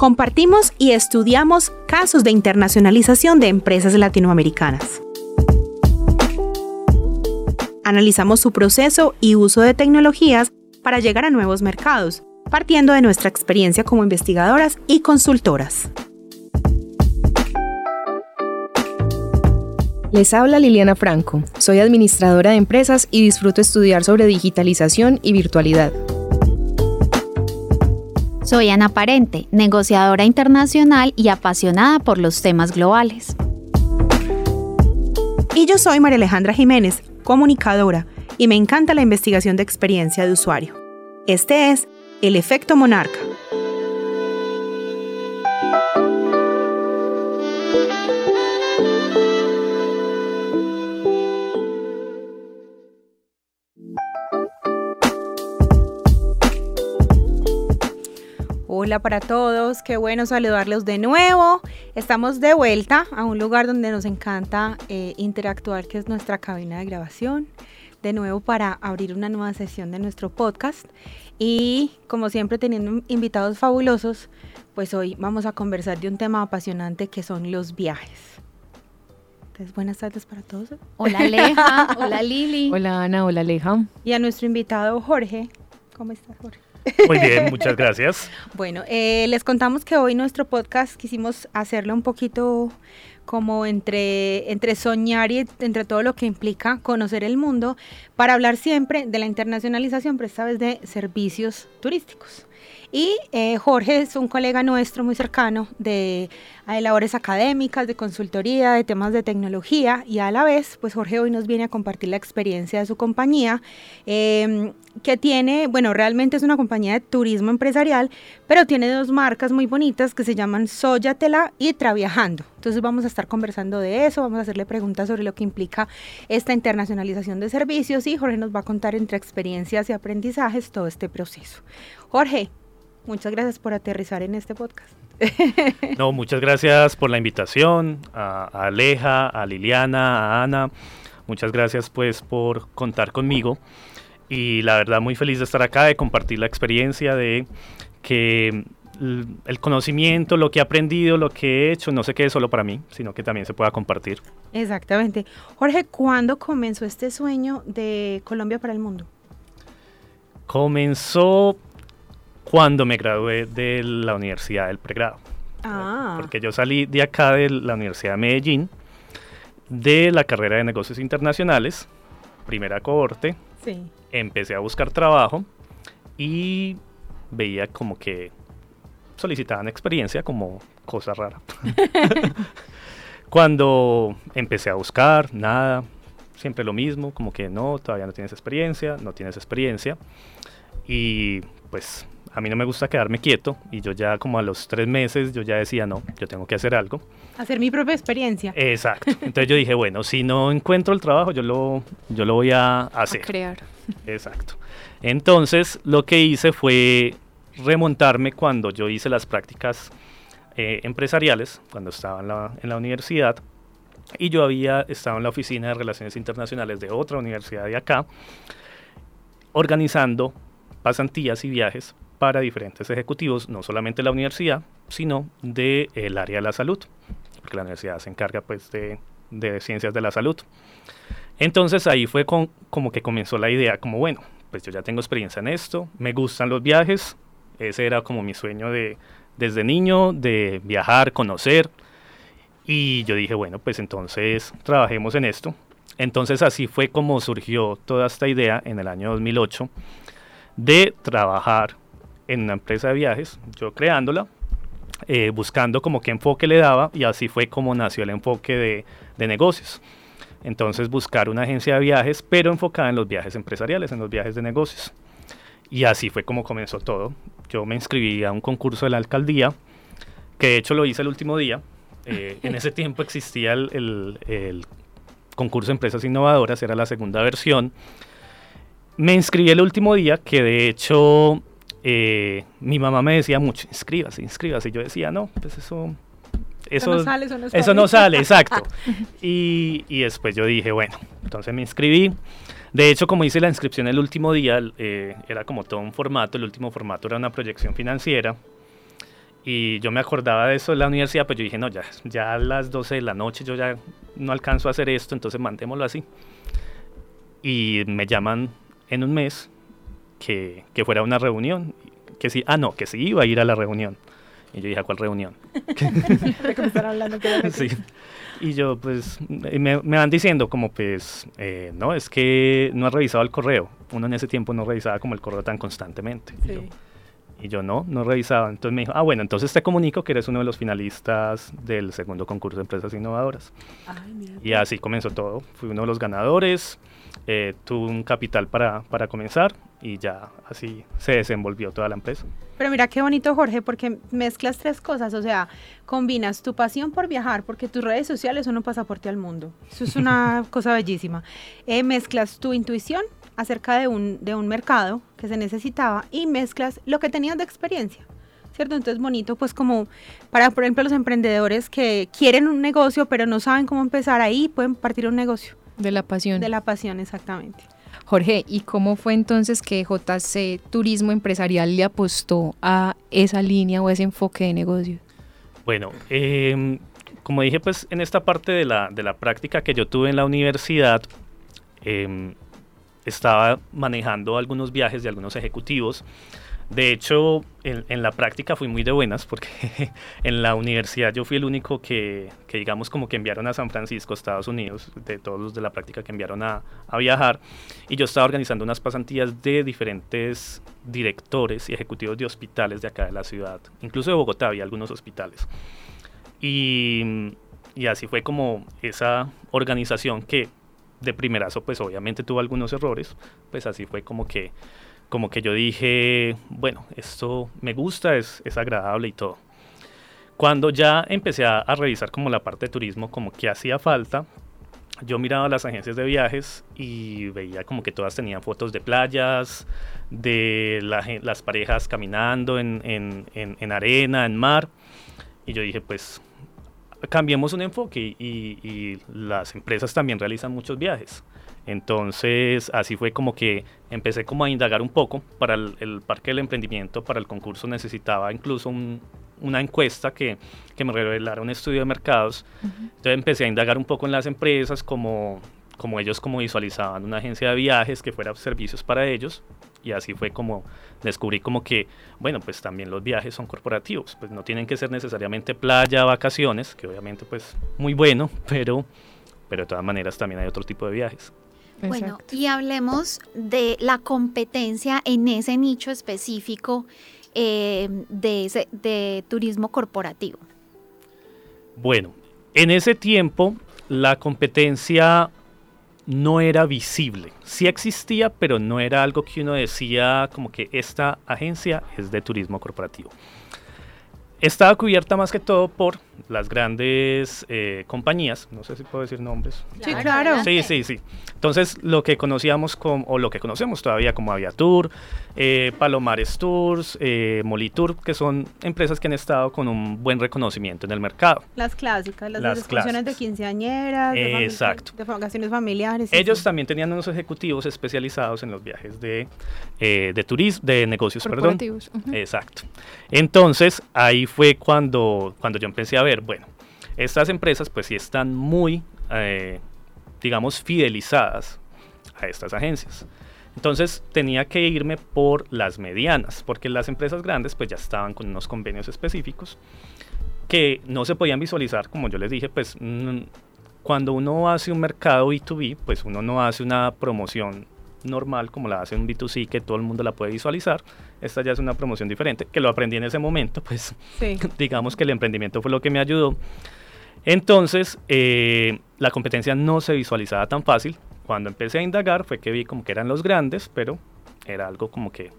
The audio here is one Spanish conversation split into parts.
Compartimos y estudiamos casos de internacionalización de empresas latinoamericanas. Analizamos su proceso y uso de tecnologías para llegar a nuevos mercados, partiendo de nuestra experiencia como investigadoras y consultoras. Les habla Liliana Franco. Soy administradora de empresas y disfruto estudiar sobre digitalización y virtualidad. Soy Ana Parente, negociadora internacional y apasionada por los temas globales. Y yo soy María Alejandra Jiménez, comunicadora, y me encanta la investigación de experiencia de usuario. Este es El Efecto Monarca Hola para todos, qué bueno saludarlos de nuevo. Estamos de vuelta a un lugar donde nos encanta eh, interactuar, que es nuestra cabina de grabación. De nuevo para abrir una nueva sesión de nuestro podcast. Y como siempre teniendo invitados fabulosos, pues hoy vamos a conversar de un tema apasionante que son los viajes. Entonces, buenas tardes para todos. Hola Aleja, hola Lili. Hola Ana, hola Aleja. Y a nuestro invitado Jorge. ¿Cómo estás Jorge? Muy bien, muchas gracias. Bueno, eh, les contamos que hoy nuestro podcast quisimos hacerlo un poquito como entre, entre soñar y entre todo lo que implica conocer el mundo, para hablar siempre de la internacionalización, pero esta vez de servicios turísticos. Y eh, Jorge es un colega nuestro muy cercano de, labores académicas, de consultoría, de temas de tecnología y a la vez, pues Jorge hoy nos viene a compartir la experiencia de su compañía, em, que tiene, bueno, realmente es una compañía de turismo empresarial, pero tiene dos marcas muy bonitas que se llaman Soyatela y Traviajando. Entonces vamos a estar conversando de eso, vamos a hacerle preguntas sobre lo que implica esta internacionalización de servicios y Jorge nos va a contar entre experiencias y aprendizajes todo este proceso. Jorge, Muchas gracias por aterrizar en este podcast. No, muchas gracias por la invitación, a, Aleja, a Liliana, a Ana. Muchas gracias pues por contar conmigo y la verdad muy feliz de estar acá, de compartir la experiencia de que el conocimiento, lo que he aprendido, lo que he hecho, no se quede solo para mí, sino que también se pueda compartir. Exactamente. Jorge, ¿cuándo comenzó este sueño de Colombia para el mundo? Comenzó cuando me gradué de la universidad del pregrado. Ah. Porque yo salí de acá de la Universidad de Medellín, de la carrera de negocios internacionales, primera cohorte. Sí. Empecé a buscar trabajo y veía como que solicitaban experiencia como cosa rara. Cuando empecé a buscar, nada, siempre lo mismo, como que no, todavía no tienes experiencia, no tienes experiencia. Y pues a mí no me gusta quedarme quieto y yo ya como a los tres meses yo ya decía, no, yo tengo que hacer algo. Hacer mi propia experiencia. Exacto. Entonces yo dije, bueno, si no encuentro el trabajo, yo lo, yo lo voy a hacer. A crear. Exacto. Entonces lo que hice fue remontarme cuando yo hice las prácticas eh, empresariales, cuando estaba en la, en la universidad, y yo había estado en la oficina de relaciones internacionales de otra universidad de acá, organizando pasantías y viajes para diferentes ejecutivos, no solamente de la universidad, sino del el área de la salud, porque la universidad se encarga pues de, de ciencias de la salud. Entonces ahí fue con, como que comenzó la idea, como bueno, pues yo ya tengo experiencia en esto, me gustan los viajes, ese era como mi sueño de, desde niño, de viajar, conocer, y yo dije, bueno, pues entonces trabajemos en esto. Entonces así fue como surgió toda esta idea en el año 2008 de trabajar en una empresa de viajes, yo creándola, eh, buscando como qué enfoque le daba y así fue como nació el enfoque de, de, negocios. Entonces buscar una agencia de viajes, pero enfocada en los viajes empresariales, en los viajes de negocios. Y así fue como comenzó todo. Yo me inscribí a un concurso de la alcaldía, que de hecho lo hice el último día. Eh, en ese tiempo existía el, el, el concurso de empresas innovadoras, era la segunda versión. Me inscribí el último día, que de hecho eh, mi mamá me decía mucho, inscríbase, inscríbase. Y yo decía, no, pues eso... Eso, no sale, eso no, eso no sale exacto. y, y, después yo dije, bueno, entonces me inscribí. De hecho, como hice la inscripción el último día, eh, era como todo un formato, el último formato era una proyección financiera. Y yo me acordaba de eso en la universidad, pero yo dije, no, ya, ya a las 12 de la noche yo ya no alcanzo a hacer esto, entonces mandémoslo así. Y me llaman en un mes que, que fuera una reunión, que sí, ah, no, que sí iba a ir a la reunión. Y yo dije, ¿a cuál reunión? hablando sí. Y yo, pues, me, me van diciendo como, pues, eh, no, es que no has revisado el correo. Uno en ese tiempo no revisaba como el correo tan constantemente. Y, yo, y yo, no, no revisaba. Entonces me dijo, ah, bueno, entonces te comunico que eres uno de los finalistas del segundo concurso de empresas innovadoras. y así comenzó todo. Fui uno de los ganadores, eh, tuve un capital para, para comenzar y ya así se desenvolvió toda la empresa. Pero mira qué bonito, Jorge, porque mezclas tres cosas, o sea, combinas tu pasión por viajar, porque tus redes sociales son un pasaporte al mundo, eso es una cosa bellísima. Eh, mezclas tu intuición acerca de un, de un mercado que se necesitaba y mezclas lo que tenías de experiencia. ¿Cierto? Entonces bonito, pues como para, por ejemplo, los emprendedores que quieren un negocio pero no saben cómo empezar ahí, pueden partir un negocio. De la pasión. De la pasión, exactamente. Jorge, ¿y cómo fue entonces que JC Turismo Empresarial le apostó a esa línea o ese enfoque de negocio? Bueno, em, como dije, pues en esta parte de la, de la práctica que yo tuve en la universidad, em, estaba manejando algunos viajes de algunos ejecutivos de hecho, en, la práctica fui muy de buenas porque en la universidad yo fui el único que, digamos, como que enviaron a San Francisco, Estados Unidos, de todos los de la práctica que enviaron a, viajar. Y yo estaba organizando unas pasantías de diferentes directores y ejecutivos de hospitales de acá de la ciudad. Incluso de Bogotá había algunos hospitales. Y, y así fue como esa organización que de primerazo, pues obviamente tuvo algunos errores, pues así fue como que como que yo dije, bueno, esto me gusta, es, es agradable y todo. Cuando ya empecé a, revisar como la parte de turismo, como que hacía falta, yo miraba las agencias de viajes y veía como que todas tenían fotos de playas, de las parejas caminando en, en, en, arena, en mar. Y yo dije, pues cambiemos un enfoque y, las empresas también realizan muchos viajes. Entonces, así fue como que empecé como a indagar un poco. Para el, Parque del Emprendimiento, para el concurso, necesitaba incluso una encuesta que, que, me revelara un estudio de mercados. Entonces empecé a indagar un poco en las empresas, como, como ellos como visualizaban una agencia de viajes que fuera servicios para ellos. Y así fue como descubrí como que, bueno, pues también los viajes son corporativos. Pues no tienen que ser necesariamente playa, vacaciones, que obviamente pues muy bueno, pero, pero de todas maneras también hay otro tipo de viajes. Bueno, y hablemos de la competencia en ese nicho específico eh, de, de turismo corporativo. Bueno, en ese tiempo la competencia no era visible. Sí existía, pero no era algo que uno decía como que esta agencia es de turismo corporativo. Estaba cubierta más que todo por las grandes eh, compañías, no sé si puedo decir nombres. Sí, claro. Sí, sí, sí. Entonces, lo que conocíamos como, o lo que conocemos todavía como Aviatur, eh, Palomares Tours, eh, Molitur, que son empresas que han estado con un buen reconocimiento en el mercado. Las clásicas, las, las de quinceañeras, de, Exacto. de vacaciones familiares. Ellos también tenían unos ejecutivos especializados en los viajes de, eh, de turismo, de negocios, perdón. Exacto. Entonces, ahí fue cuando, cuando yo empecé a ver, bueno, estas empresas pues sí están muy, eh, digamos, fidelizadas a estas agencias. Entonces tenía que irme por las medianas, porque las empresas grandes pues ya estaban con unos convenios específicos que no se podían visualizar, como yo les dije, pues mm, cuando uno hace un mercado B2B, pues uno no hace una promoción normal como la hace un B2C que todo el mundo la puede visualizar. Esta ya es una promoción diferente, que lo aprendí en ese momento, pues digamos que el emprendimiento fue lo que me ayudó. Entonces, eh, la competencia no se visualizaba tan fácil. Cuando empecé a indagar fue que vi como que eran los grandes, pero era algo como que,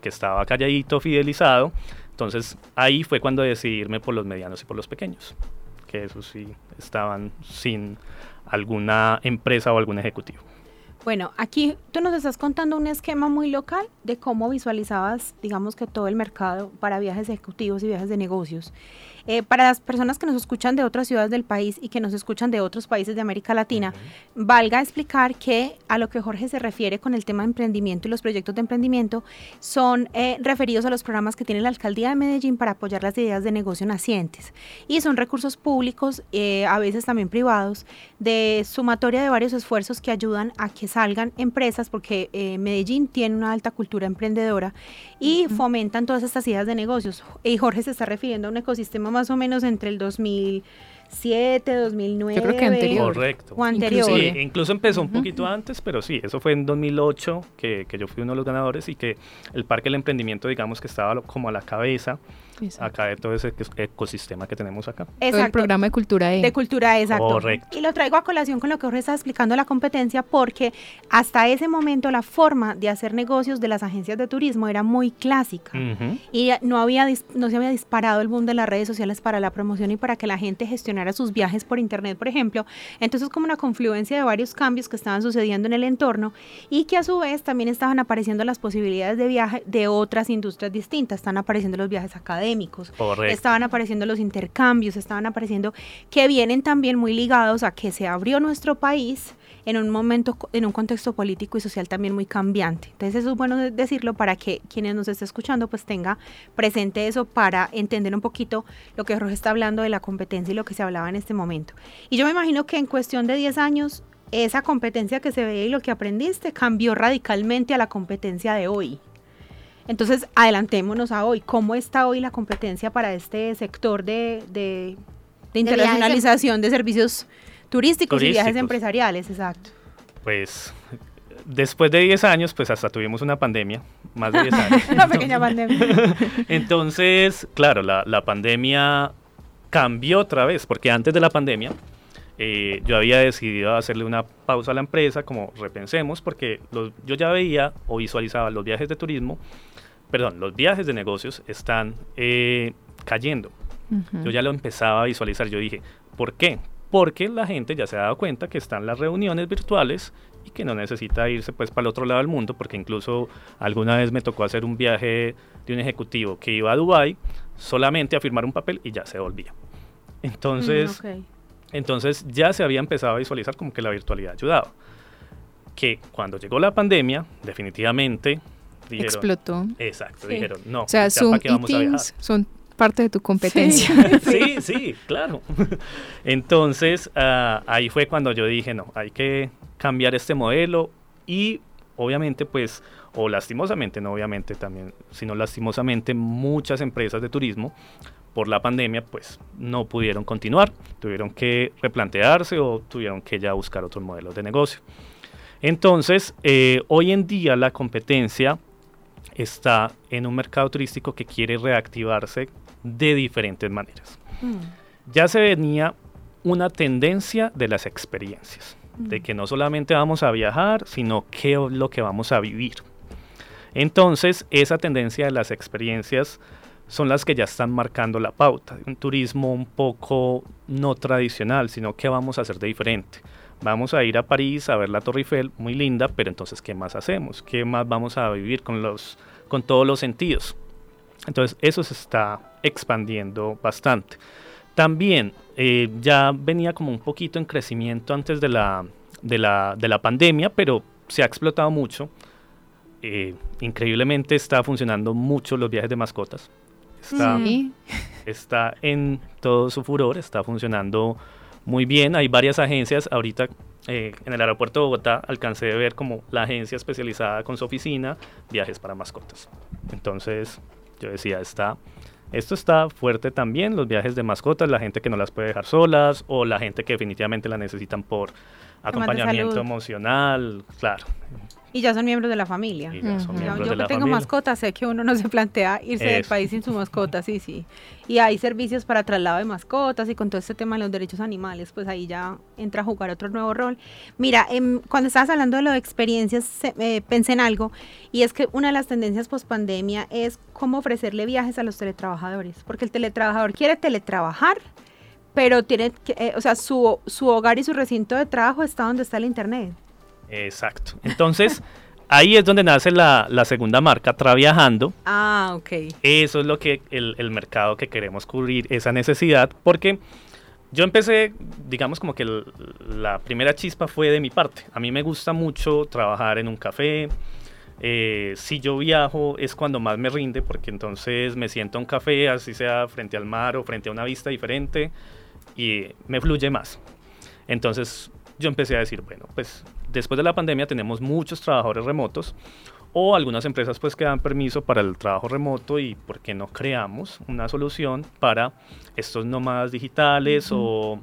que estaba calladito, fidelizado. Entonces ahí fue cuando decidí irme por los medianos y por los pequeños, que eso sí estaban sin alguna empresa o algún ejecutivo. Bueno, aquí tú nos estás contando un esquema muy local de cómo visualizabas, digamos que todo el mercado para viajes ejecutivos y viajes de negocios. Eh, para las personas que nos escuchan de otras ciudades del país y que nos escuchan de otros países de América Latina, valga explicar que a lo que Jorge se refiere con el tema de emprendimiento y los proyectos de emprendimiento son eh, referidos a los programas que tiene la Alcaldía de Medellín para apoyar las ideas de negocio nacientes. Y son recursos públicos, eh, a veces también privados, de sumatoria de varios esfuerzos que ayudan a que salgan empresas, porque Medellín tiene una alta cultura emprendedora y fomentan todas estas ideas de negocios. Y Jorge se está refiriendo a un ecosistema más o menos entre el 2007, 2009. Yo creo que anterior. Correcto. O anterior. Incluso, incluso empezó un poquito antes, pero sí, eso fue en 2008 que, que, yo fui uno de los ganadores y que el Parque del Emprendimiento, digamos que estaba como a la cabeza acá de todo ese ecosistema que tenemos acá. Exacto. El programa de cultura E. De cultura E, exacto. Correcto. Y lo traigo a colación con lo que Jorge está explicando la competencia porque hasta ese momento la forma de hacer negocios de las agencias de turismo era muy clásica y no, había, no se había disparado el boom de las redes sociales para la promoción y para que la gente gestionara sus viajes por internet, por ejemplo. Entonces como una confluencia de varios cambios que estaban sucediendo en el entorno y que a su vez también estaban apareciendo las posibilidades de viaje de otras industrias distintas. Están apareciendo los viajes académicos estaban apareciendo los intercambios, estaban apareciendo que vienen también muy ligados a que se abrió nuestro país en un momento, en un contexto político y social también muy cambiante. Entonces eso es bueno decirlo para que quienes nos estén escuchando pues tenga presente eso para entender un poquito lo que Jorge está hablando de la competencia y lo que se hablaba en este momento. Y yo me imagino que en cuestión de 10 años esa competencia que se veía y lo que aprendiste cambió radicalmente a la competencia de hoy. Entonces, adelantémonos a hoy. ¿Cómo está hoy la competencia para este sector de, internacionalización de, servicios turísticos, y viajes empresariales? Exacto. Pues después de 10 años, pues hasta tuvimos una pandemia, más de 10 años. una pequeña pandemia. Entonces, claro, la, pandemia cambió otra vez, porque antes de la pandemia eh, yo había decidido hacerle una pausa a la empresa, como repensemos, porque yo ya veía o visualizaba los viajes de turismo perdón, los viajes de negocios están eh, cayendo. Yo ya lo empezaba a visualizar, yo dije, ¿por qué? Porque la gente ya se ha dado cuenta que están las reuniones virtuales y que no necesita irse pues para el otro lado del mundo, porque incluso alguna vez me tocó hacer un viaje de un ejecutivo que iba a Dubai solamente a firmar un papel y ya se volvía. Entonces, mm, entonces ya se había empezado a visualizar como que la virtualidad ayudaba. Que cuando llegó la pandemia, definitivamente explotó. Exacto, dijeron, no. O sea, Zoom y Teams son parte de tu competencia. Sí, sí, claro. Entonces, ah, ahí fue cuando yo dije, no, hay que cambiar este modelo y obviamente, pues, o lastimosamente, no obviamente también, sino lastimosamente muchas empresas de turismo por la pandemia, pues no pudieron continuar, tuvieron que replantearse o tuvieron que ya buscar otros modelos de negocio. Entonces, eh, hoy en día la competencia está en un mercado turístico que quiere reactivarse de diferentes maneras. Mm. Ya se venía una tendencia de las experiencias, de mm. que no solamente vamos a viajar, sino qué es lo que vamos a vivir. Entonces, esa tendencia de las experiencias son las que ya están marcando la pauta. Un turismo un poco no tradicional, sino qué vamos a hacer de diferente. Vamos a ir a París a ver la Torre Eiffel, muy linda, pero entonces, ¿qué más hacemos? ¿Qué más vamos a vivir con los con todos los sentidos. Entonces eso se está expandiendo bastante. También eh, ya venía como un poquito en crecimiento antes de la, de la, pandemia, pero se ha explotado mucho. Eh, increíblemente está funcionando mucho los viajes de mascotas. Está, está en todo su furor, está funcionando muy bien. Hay varias agencias. Ahorita eh, en el aeropuerto de Bogotá alcancé de ver como la agencia especializada con su oficina, viajes para mascotas. Entonces yo decía, está, esto está fuerte también, los viajes de mascotas, la gente que no las puede dejar solas o la gente que definitivamente la necesitan por acompañamiento emocional, claro. Y ya son miembros de la familia. yo que tengo mascotas, sé que uno no se plantea irse del país sin su mascota, sí, sí. Y hay servicios para traslado de mascotas y con todo este tema de los derechos animales, pues ahí ya entra a jugar otro nuevo rol. Mira, em, cuando estabas hablando de las experiencias, eh, pensé en algo, y es que una de las tendencias post pandemia es cómo ofrecerle viajes a los teletrabajadores, porque el teletrabajador quiere teletrabajar, pero tiene que, eh, o sea, su, su hogar y su recinto de trabajo está donde está el internet. Exacto. Entonces, ahí es donde nace la, la, segunda marca, Traviajando. Ah, ok. Eso es lo que el, el, mercado que queremos cubrir, esa necesidad, porque yo empecé, digamos como que el, la primera chispa fue de mi parte. A mí me gusta mucho trabajar en un café. Eh, si yo viajo es cuando más me rinde, porque entonces me siento a un café, así sea frente al mar o frente a una vista diferente, y me fluye más. Entonces yo empecé a decir, bueno, pues después de la pandemia tenemos muchos trabajadores remotos o algunas empresas pues que dan permiso para el trabajo remoto y por qué no creamos una solución para estos nómadas digitales o,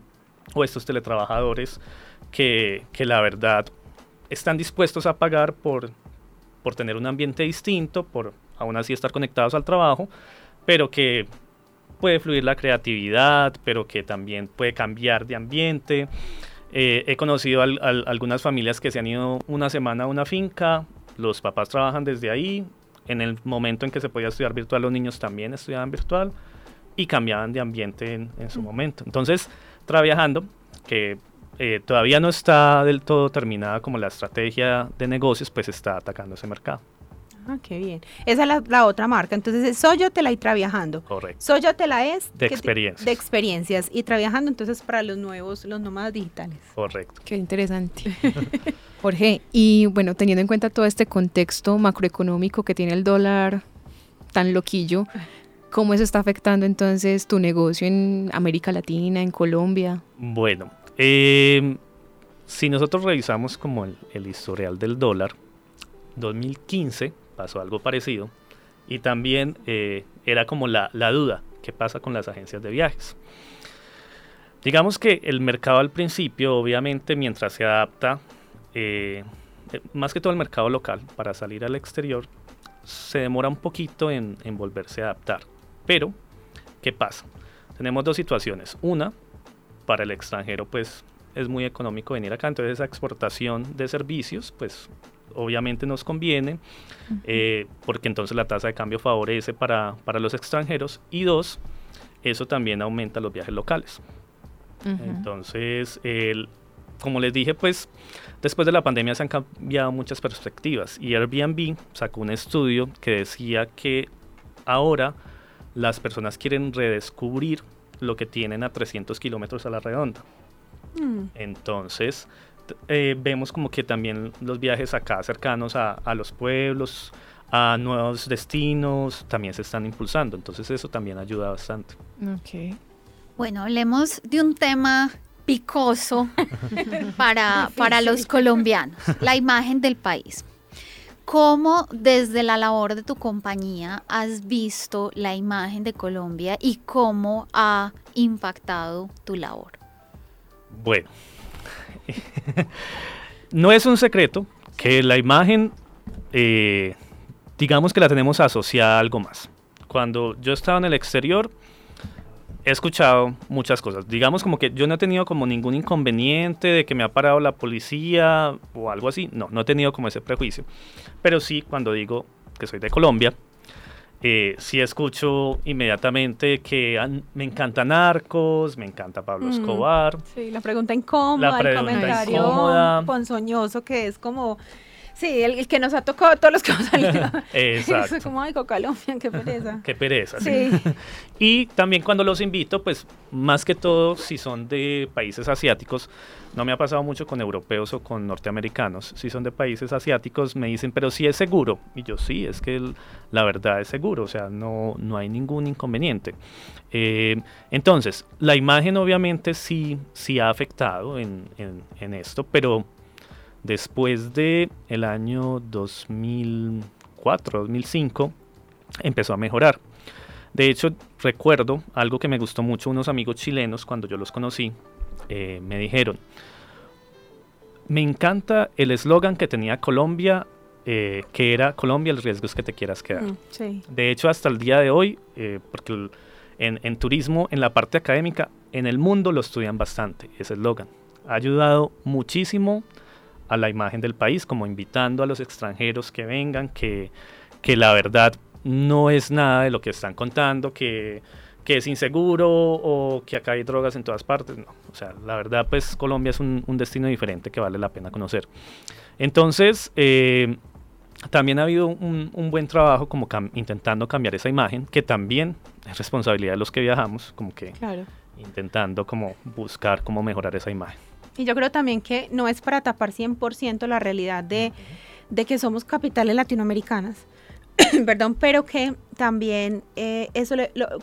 o, estos teletrabajadores que, que, la verdad están dispuestos a pagar por, por tener un ambiente distinto, por aún así estar conectados al trabajo, pero que puede fluir la creatividad, pero que también puede cambiar de ambiente. Eh, he conocido algunas familias que se han ido una semana a una finca, los papás trabajan desde ahí, en el momento en que se podía estudiar virtual los niños también estudiaban virtual y cambiaban de ambiente en, su momento. Entonces, trabajando, que eh, todavía no está del todo terminada como la estrategia de negocios, pues está atacando ese mercado. Ah, qué bien. Esa es la, otra marca. Entonces, Soyotela y Traviajando. Correcto. Soyotela es... De experiencias. De experiencias. Y Traviajando, entonces, para los nuevos, los nómadas digitales. Correcto. Qué interesante. Jorge, y bueno, teniendo en cuenta todo este contexto macroeconómico que tiene el dólar tan loquillo, ¿cómo eso está afectando entonces tu negocio en América Latina, en Colombia? Bueno, eh, si nosotros revisamos como el, el historial del dólar, 2015 pasó algo parecido. Y también eh, era como la, duda, ¿qué pasa con las agencias de viajes? Digamos que el mercado al principio, obviamente, mientras se adapta, eh, eh, más que todo el mercado local, para salir al exterior, se demora un poquito en, en volverse a adaptar. Pero, ¿qué pasa? Tenemos dos situaciones. Una, para el extranjero, pues es muy económico venir acá, entonces esa exportación de servicios, pues obviamente nos conviene, eh, porque entonces la tasa de cambio favorece para, para, los extranjeros. Y dos, eso también aumenta los viajes locales. Entonces, el, como les dije, pues después de la pandemia se han cambiado muchas perspectivas y Airbnb sacó un estudio que decía que ahora las personas quieren redescubrir lo que tienen a 300 kilómetros a la redonda. Mm. Entonces, eh, vemos como que también los viajes acá cercanos a, los pueblos, a nuevos destinos, también se están impulsando. Entonces eso también ayuda bastante. Okay. Bueno, hablemos de un tema picoso para, para los colombianos, la imagen del país. ¿Cómo desde la labor de tu compañía has visto la imagen de Colombia y cómo ha impactado tu labor? Bueno, no es un secreto que la imagen, eh, digamos que la tenemos asociada a algo más. Cuando yo estaba en el exterior, he escuchado muchas cosas. Digamos como que yo no he tenido como ningún inconveniente de que me ha parado la policía o algo así. No, no he tenido como ese prejuicio. Pero sí, cuando digo que soy de Colombia, eh, sí escucho inmediatamente que me encanta Narcos, me encanta Pablo mm, Escobar. Sí, la pregunta incómoda, el comentario ponzoñoso que es como Sí, el, que nos ha tocado todos los que hemos salido. Exacto. Es como, ay, Colombia, qué pereza. qué pereza, sí. y también cuando los invito, pues más que todo, si son de países asiáticos, no me ha pasado mucho con europeos o con norteamericanos, si son de países asiáticos, me dicen, pero sí es seguro. Y yo sí, es que la verdad es seguro, o sea, no, no hay ningún inconveniente. Eh, entonces, la imagen obviamente sí, sí ha afectado en, en, en esto, pero Después de el año 2004, 2005, empezó a mejorar. De hecho, recuerdo algo que me gustó mucho, unos amigos chilenos, cuando yo los conocí, eh, me dijeron, me encanta el eslogan que tenía Colombia, eh, que era Colombia, el riesgo es que te quieras quedar. Mm, de hecho, hasta el día de hoy, eh, porque en, en, turismo, en la parte académica, en el mundo lo estudian bastante, ese eslogan. Ha ayudado muchísimo a la imagen del país, como invitando a los extranjeros que vengan, que, que la verdad no es nada de lo que están contando, que, que es inseguro o que acá hay drogas en todas partes. No, o sea, la verdad, pues Colombia es un, destino diferente que vale la pena conocer. Entonces, eh, también ha habido un, buen trabajo como intentando cambiar esa imagen, que también es responsabilidad de los que viajamos, como que intentando como buscar cómo mejorar esa imagen. Y yo creo también que no es para tapar 100% la realidad de, de que somos capitales latinoamericanas, perdón, pero que también eh, eso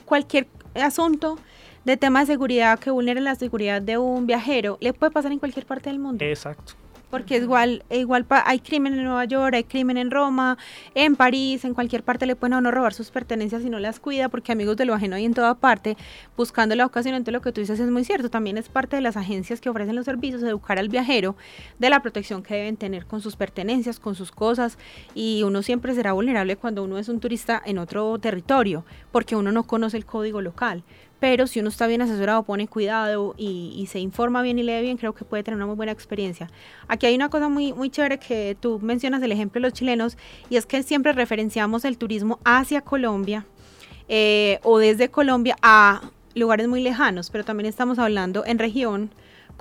cualquier asunto de tema de seguridad que vulnere la seguridad de un viajero le puede pasar en cualquier parte del mundo. Exacto. Porque es igual, igual hay crimen en Nueva York, hay crimen en Roma, en París, en cualquier parte le pueden a uno robar sus pertenencias si no las cuida, porque amigos de lo ajeno hay en toda parte, buscando la ocasión. Entonces lo que tú dices es muy cierto, también es parte de las agencias que ofrecen los servicios, educar al viajero de la protección que deben tener con sus pertenencias, con sus cosas, y uno siempre será vulnerable cuando uno es un turista en otro territorio, porque uno no conoce el código local pero si uno está bien asesorado, pone cuidado y, se informa bien y lee bien, creo que puede tener una muy buena experiencia. Aquí hay una cosa muy, muy chévere que tú mencionas, el ejemplo de los chilenos, y es que siempre referenciamos el turismo hacia Colombia eh, o desde Colombia a lugares muy lejanos, pero también estamos hablando en región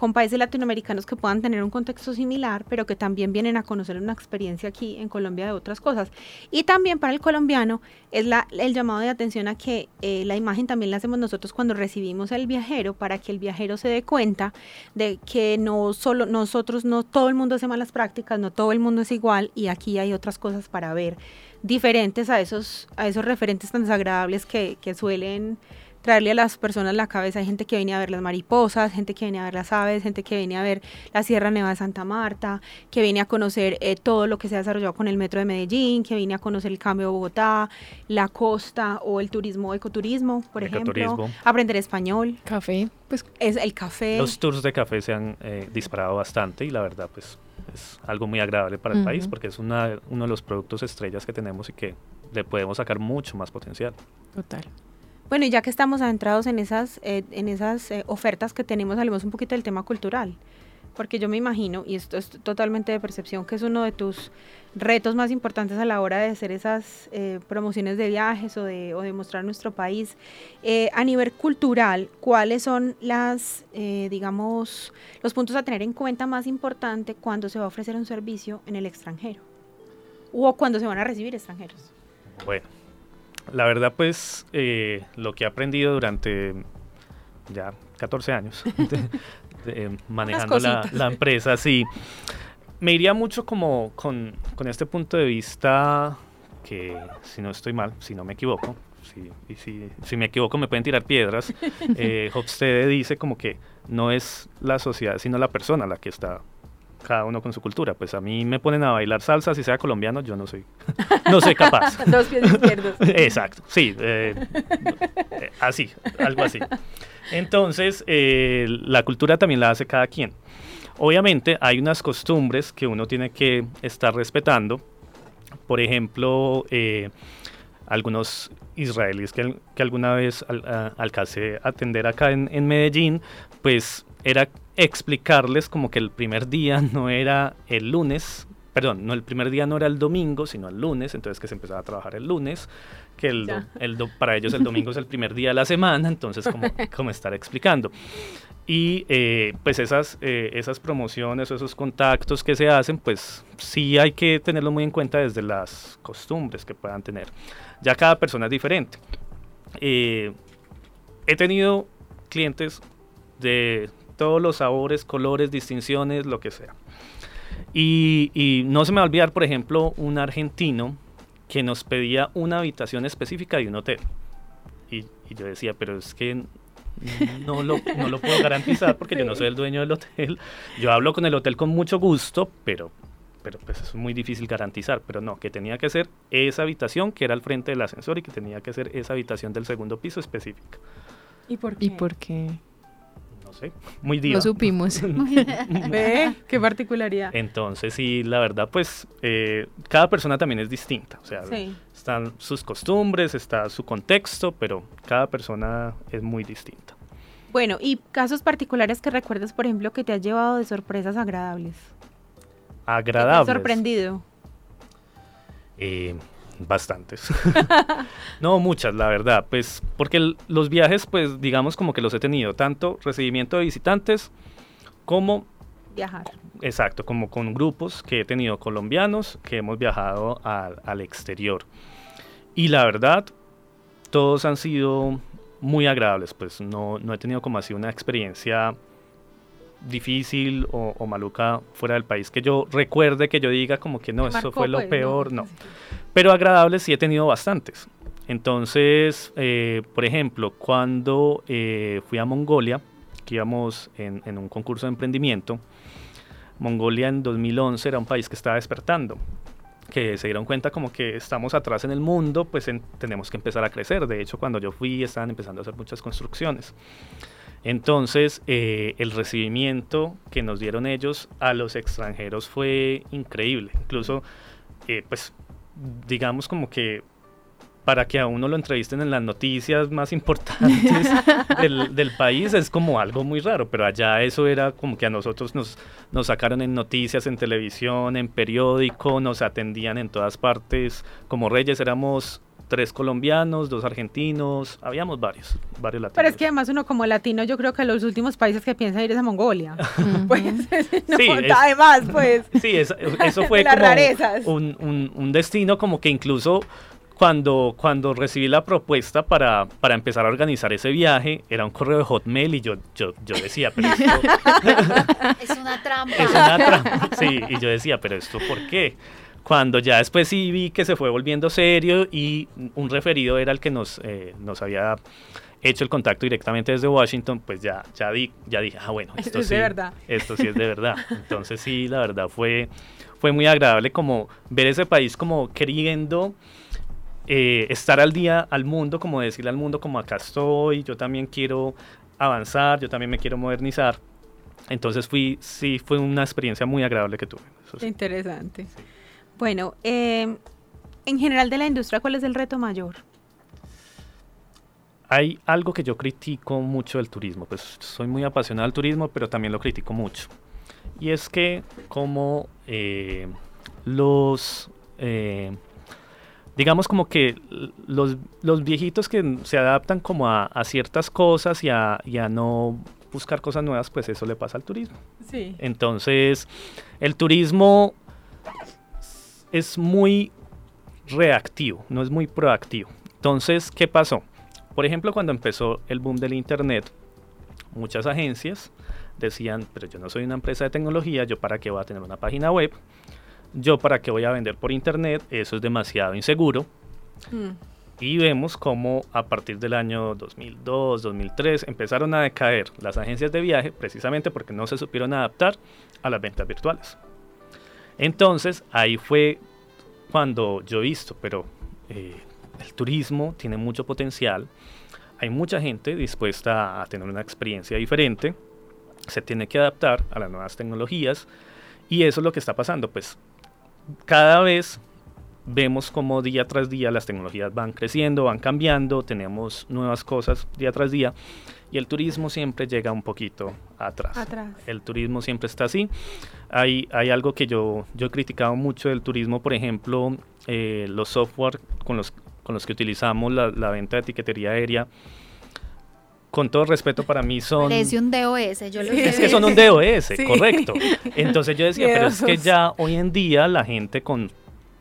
con países latinoamericanos que puedan tener un contexto similar, pero que también vienen a conocer una experiencia aquí en Colombia de otras cosas. Y también para el colombiano es la, el llamado de atención a que eh, la imagen también la hacemos nosotros cuando recibimos al viajero, para que el viajero se dé cuenta de que no solo nosotros, no todo el mundo hace malas prácticas, no todo el mundo es igual y aquí hay otras cosas para ver diferentes a esos, a esos referentes tan desagradables que, que suelen traerle a las personas la cabeza. Hay gente que viene a ver las mariposas, gente que viene a ver las aves, gente que viene a ver la Sierra Nevada de Santa Marta, que viene a conocer eh, todo lo que se ha desarrollado con el metro de Medellín, que viene a conocer el cambio de Bogotá, la costa o el turismo, ecoturismo, por ejemplo, aprender español. Café, pues es el café. Los tours de café se han eh, disparado bastante y la verdad, pues es algo muy agradable para el país porque es una, uno de los productos estrellas que tenemos y que le podemos sacar mucho más potencial. Total. Bueno, y ya que estamos adentrados en esas, eh, en esas eh, ofertas que tenemos, hablemos un poquito del tema cultural. Porque yo me imagino, y esto es totalmente de percepción, que es uno de tus retos más importantes a la hora de hacer esas eh, promociones de viajes o de, o de mostrar nuestro país. a nivel cultural, ¿cuáles son las, digamos, los puntos a tener en cuenta más importante cuando se va a ofrecer un servicio en el extranjero? O cuando se van a recibir extranjeros. Bueno, la verdad, pues, eh, lo que he aprendido durante ya 14 años manejando la, empresa, sí, me iría mucho como con, este punto de vista que, si no estoy mal, si no me equivoco, si, y si, me equivoco me pueden tirar piedras, eh, Hofstede dice como que no es la sociedad, sino la persona la que está cada uno con su cultura. Pues a mí me ponen a bailar salsa, si sea colombiano, yo no soy, no soy capaz. Dos pies izquierdos. Exacto, sí, eh, eh, así, algo así. Entonces, eh, la cultura también la hace cada quien. Obviamente hay unas costumbres que uno tiene que estar respetando. Por ejemplo, algunos israelíes que, que alguna vez al, alcancé a atender acá en, en Medellín, pues era explicarles como que el primer día no era el lunes, perdón, no el primer día no era el domingo, sino el lunes, entonces que se empezaba a trabajar el lunes, que el, para ellos el domingo es el primer día de la semana, entonces como, como estar explicando. Y eh, pues esas, eh, esas promociones o esos contactos que se hacen, pues sí hay que tenerlo muy en cuenta desde las costumbres que puedan tener. Ya cada persona es diferente. Eh, he tenido clientes de todos los sabores, colores, distinciones, lo que sea. Y, no se me va a olvidar, por ejemplo, un argentino que nos pedía una habitación específica de un hotel. Y, yo decía, pero es que no lo, no lo puedo garantizar porque yo no soy el dueño del hotel. Yo hablo con el hotel con mucho gusto, pero, pero pues es muy difícil garantizar. Pero no, que tenía que ser esa habitación que era al frente del ascensor y que tenía que ser esa habitación del segundo piso específica. ¿Y por qué? ¿Y por qué? Muy diva. Lo supimos. ¿Ve? Qué particularidad. Entonces, sí, la verdad, pues eh, cada persona también es distinta. O sea, están sus costumbres, está su contexto, pero cada persona es muy distinta. Bueno, y casos particulares que recuerdas, por ejemplo, que te has llevado de sorpresas agradables. Agradables. ¿Te has sorprendido? Eh, bastantes. no, muchas, la verdad. Pues porque los viajes, pues digamos como que los he tenido, tanto recibimiento de visitantes como... Viajar. Exacto, como con grupos que he tenido colombianos que hemos viajado al exterior. Y la verdad, todos han sido muy agradables, pues no, no he tenido como así una experiencia difícil o, maluca fuera del país que yo recuerde que yo diga como que no, eso fue lo pues, peor, no. Pero agradables sí he tenido bastantes. Entonces, eh, por ejemplo, cuando eh, fui a Mongolia, que íbamos en, un concurso de emprendimiento, Mongolia en 2011 era un país que estaba despertando que se dieron cuenta como que estamos atrás en el mundo, pues tenemos que empezar a crecer. De hecho, cuando yo fui estaban empezando a hacer muchas construcciones. Entonces, eh, el recibimiento que nos dieron ellos a los extranjeros fue increíble. Incluso, eh, pues, digamos como que para que a uno lo entrevisten en las noticias más importantes del, país es como algo muy raro, pero allá eso era como que a nosotros nos, nos sacaron en noticias, en televisión, en periódico, nos atendían en todas partes, como reyes éramos tres colombianos, dos argentinos, habíamos varios, varios latinos. Pero es que además uno como latino, yo creo que los últimos países que piensa ir es a Mongolia. pues, no, sí, además, pues. Sí, eso, fue como un, un, destino como que incluso cuando, cuando recibí la propuesta para, para, empezar a organizar ese viaje, era un correo de Hotmail y yo, yo, yo decía, pero esto... es una trampa. Es una trampa, sí, y yo decía, pero esto ¿por qué? Cuando ya después sí vi que se fue volviendo serio y un referido era el que nos, eh, nos había hecho el contacto directamente desde Washington, pues ya, ya, di, ya dije, ah, bueno, esto, sí, es de verdad. esto sí es de verdad. Entonces sí, la verdad fue, fue muy agradable como ver ese país como queriendo eh, estar al día al mundo, como decirle al mundo como acá estoy, yo también quiero avanzar, yo también me quiero modernizar. Entonces fui, sí, fue una experiencia muy agradable que tuve. Interesante. Bueno, em, en general de la industria, ¿cuál es el reto mayor? Hay algo que yo critico mucho del turismo, pues soy muy apasionado del turismo, pero también lo critico mucho. Y es que como eh, los, eh, digamos como que los, los, viejitos que se adaptan como a, ciertas cosas y a, y a no buscar cosas nuevas, pues eso le pasa al turismo. Sí. Entonces, el turismo es muy reactivo, no es muy proactivo. Entonces, ¿qué pasó? Por ejemplo, cuando empezó el boom del Internet, muchas agencias decían, pero yo no soy una empresa de tecnología, yo para qué voy a tener una página web, yo para qué voy a vender por Internet, eso es demasiado inseguro. Mm. Y vemos cómo a partir del año 2002, 2003 empezaron a decaer las agencias de viaje precisamente porque no se supieron adaptar a las ventas virtuales. Entonces ahí fue cuando yo he visto, pero eh, el turismo tiene mucho potencial, hay mucha gente dispuesta a tener una experiencia diferente, se tiene que adaptar a las nuevas tecnologías y eso es lo que está pasando, pues cada vez vemos como día tras día las tecnologías van creciendo, van cambiando, tenemos nuevas cosas día tras día y el turismo siempre llega un poquito atrás. El turismo siempre está así. Hay, hay algo que yo, yo he criticado mucho del turismo, por ejemplo, eh, los software con los, con los que utilizamos la, venta de etiquetería aérea con todo respeto para mí son... Parece un DOS, yo lo Es que son un DOS, correcto. Entonces yo decía, pero es que ya hoy en día la gente con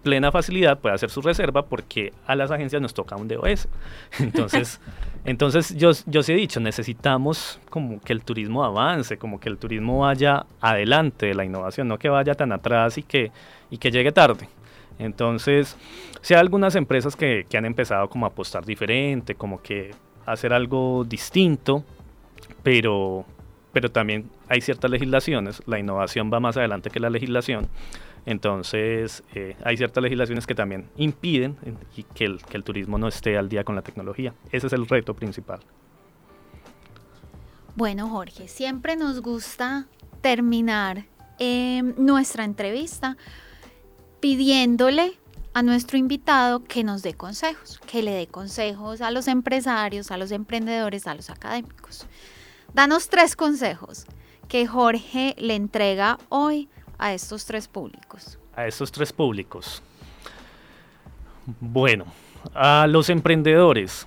plena facilidad puede hacer su reserva porque a las agencias nos toca un DOS. Entonces, entonces yo, yo sí he dicho, necesitamos como que el turismo avance, como que el turismo vaya adelante de la innovación, no que vaya tan atrás y que, y que llegue tarde. Entonces, si hay algunas empresas que, que han empezado como a apostar diferente, como que hacer algo distinto, pero, pero también hay ciertas legislaciones, la innovación va más adelante que la legislación entonces, eh, hay ciertas legislaciones que también impiden que el, que el turismo no esté al día con la tecnología. Ese es el reto principal. Bueno, Jorge, siempre nos gusta terminar em, nuestra entrevista pidiéndole a nuestro invitado que nos dé consejos, que le dé consejos a los empresarios, a los emprendedores, a los académicos. Danos tres consejos que Jorge le entrega hoy a estos tres públicos? A estos tres públicos. Bueno, a los emprendedores,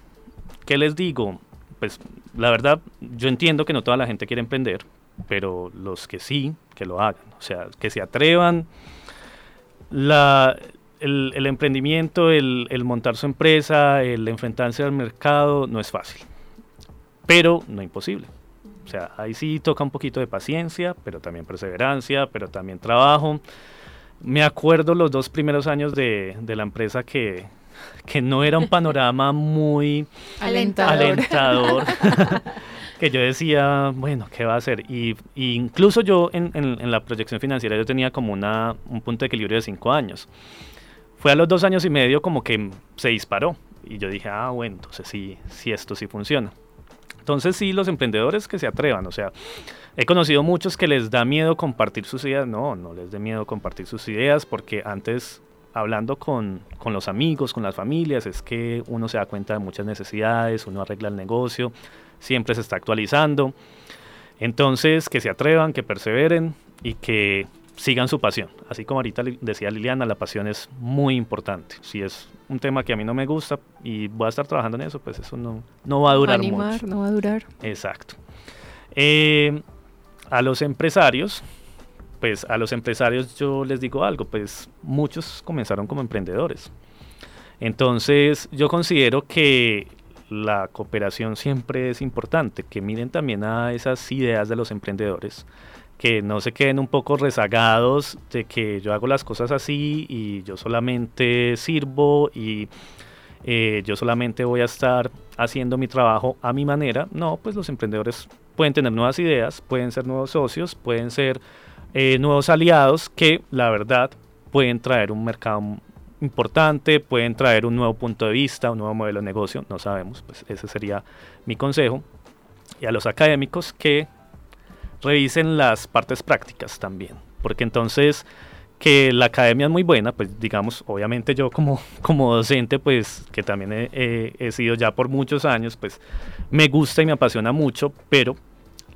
¿qué les digo? Pues la verdad, yo entiendo que no toda la gente quiere emprender, pero los que sí, que lo hagan, o sea, que se atrevan. La, el, emprendimiento, el, el montar su empresa, el enfrentarse al mercado, no es fácil, pero no imposible. O sea, ahí sí toca un poquito de paciencia, pero también perseverancia, pero también trabajo. Me acuerdo los dos primeros años de, de la empresa que, que no era un panorama muy alentador. que yo decía, bueno, ¿qué va a hacer? Y, incluso yo en, en, la proyección financiera yo tenía como una, un punto de equilibrio de cinco años. Fue a los dos años y medio como que se disparó. Y yo dije, ah, bueno, entonces sí, sí esto sí funciona. Entonces sí, los emprendedores que se atrevan, o sea, he conocido muchos que les da miedo compartir sus ideas, no, no les dé miedo compartir sus ideas porque antes hablando con, con, los amigos, con las familias, es que uno se da cuenta de muchas necesidades, uno arregla el negocio, siempre se está actualizando. Entonces, que se atrevan, que perseveren y que sigan su pasión. Así como ahorita decía Liliana, la pasión es muy importante. Si es un tema que a mí no me gusta y voy a estar trabajando en eso, pues eso no, no va a durar mucho. No va a durar. Exacto. Eh, a los empresarios, pues a los empresarios yo les digo algo, pues muchos comenzaron como emprendedores. Entonces yo considero que la cooperación siempre es importante, que miren también a esas ideas de los emprendedores, que no se queden un poco rezagados de que yo hago las cosas así y yo solamente sirvo y eh, yo solamente voy a estar haciendo mi trabajo a mi manera. No, pues los emprendedores pueden tener nuevas ideas, pueden ser nuevos socios, pueden ser eh, nuevos aliados que la verdad pueden traer un mercado importante, pueden traer un nuevo punto de vista, un nuevo modelo de negocio, no sabemos, pues ese sería mi consejo. Y a los académicos que revisen las partes prácticas también, porque entonces que la academia es muy buena, pues digamos, obviamente yo como, como docente, pues que también he, he sido ya por muchos años, pues me gusta y me apasiona mucho, pero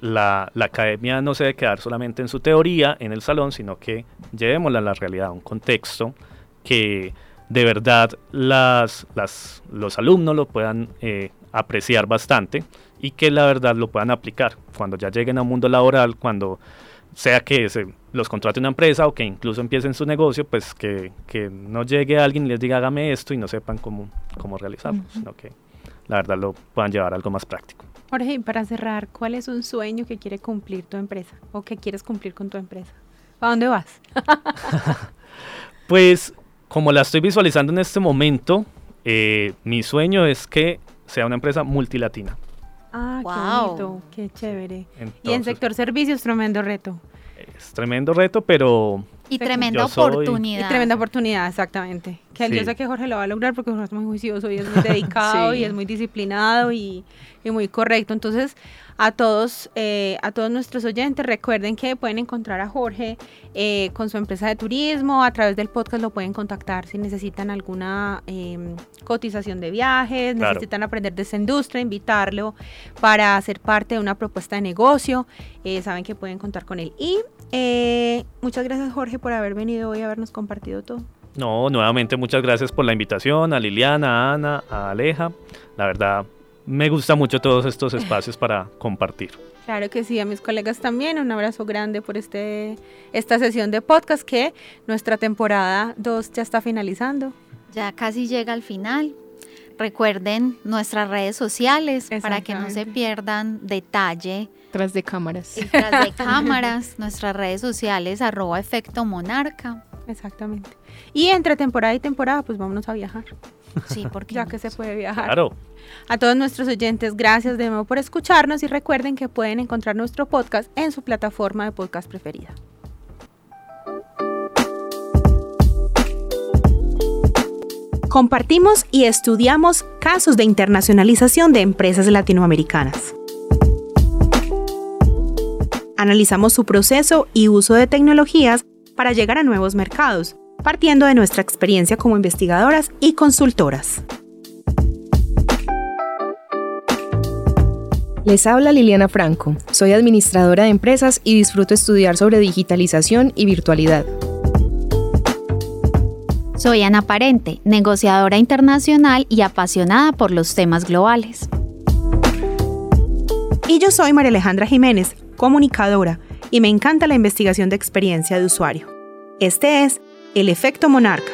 la, academia no se debe quedar solamente en su teoría, en el salón, sino que llevémosla a la realidad, a un contexto que de verdad las, las, los alumnos lo puedan eh, apreciar bastante y que la verdad lo puedan aplicar cuando ya lleguen a un mundo laboral, cuando sea que se los contrate una empresa o que incluso empiecen su negocio, pues que, no llegue alguien y les diga hágame esto y no sepan cómo, cómo realizarlo, sino que la verdad lo puedan llevar a algo más práctico. Jorge, para cerrar, ¿cuál es un sueño que quiere cumplir tu empresa o que quieres cumplir con tu empresa? ¿A dónde vas? pues como la estoy visualizando en este momento, eh, mi sueño es que sea una empresa multilatina. Ah, qué bonito, qué chévere. y en sector servicios, tremendo reto. Es tremendo reto, pero y tremenda oportunidad. Y tremenda oportunidad, exactamente. Que yo sé que Jorge lo va a lograr porque Jorge es muy juicioso y es muy dedicado y es muy disciplinado y, y muy correcto. Entonces, a todos, eh, a todos nuestros oyentes, recuerden que pueden encontrar a Jorge eh, con su empresa de turismo, a través del podcast lo pueden contactar si necesitan alguna em, cotización de viajes, necesitan aprender de esa industria, invitarlo para ser parte de una propuesta de negocio, eh, saben que pueden contar con él. Y muchas gracias Jorge por haber venido hoy a habernos compartido todo. No, nuevamente muchas gracias por la invitación a Liliana, a Ana, a Aleja. La verdad, me gusta mucho todos estos espacios para compartir. Claro que sí, a mis colegas también, un abrazo grande por este, esta sesión de podcast que nuestra temporada 2 ya está finalizando. Ya casi llega al final. Recuerden nuestras redes sociales para que no se pierdan detalle. Tras de cámaras. Tras de cámaras, nuestras redes sociales, arroba efecto monarca. Exactamente. Y entre temporada y temporada, pues vámonos a viajar. Sí, porque ya que se puede viajar. Claro. A todos nuestros oyentes, gracias de nuevo por escucharnos y recuerden que pueden encontrar nuestro podcast en su plataforma de podcast preferida. Compartimos y estudiamos casos de internacionalización de empresas latinoamericanas. Analizamos su proceso y uso de tecnologías para llegar a nuevos mercados, partiendo de nuestra experiencia como investigadoras y consultoras. Les habla Liliana Franco, soy administradora de empresas y disfruto estudiar sobre digitalización y virtualidad. Soy Ana Parente, negociadora internacional y apasionada por los temas globales. Y yo soy María Alejandra Jiménez, comunicadora, y me encanta la investigación de experiencia de usuario. Este es El Efecto Monarca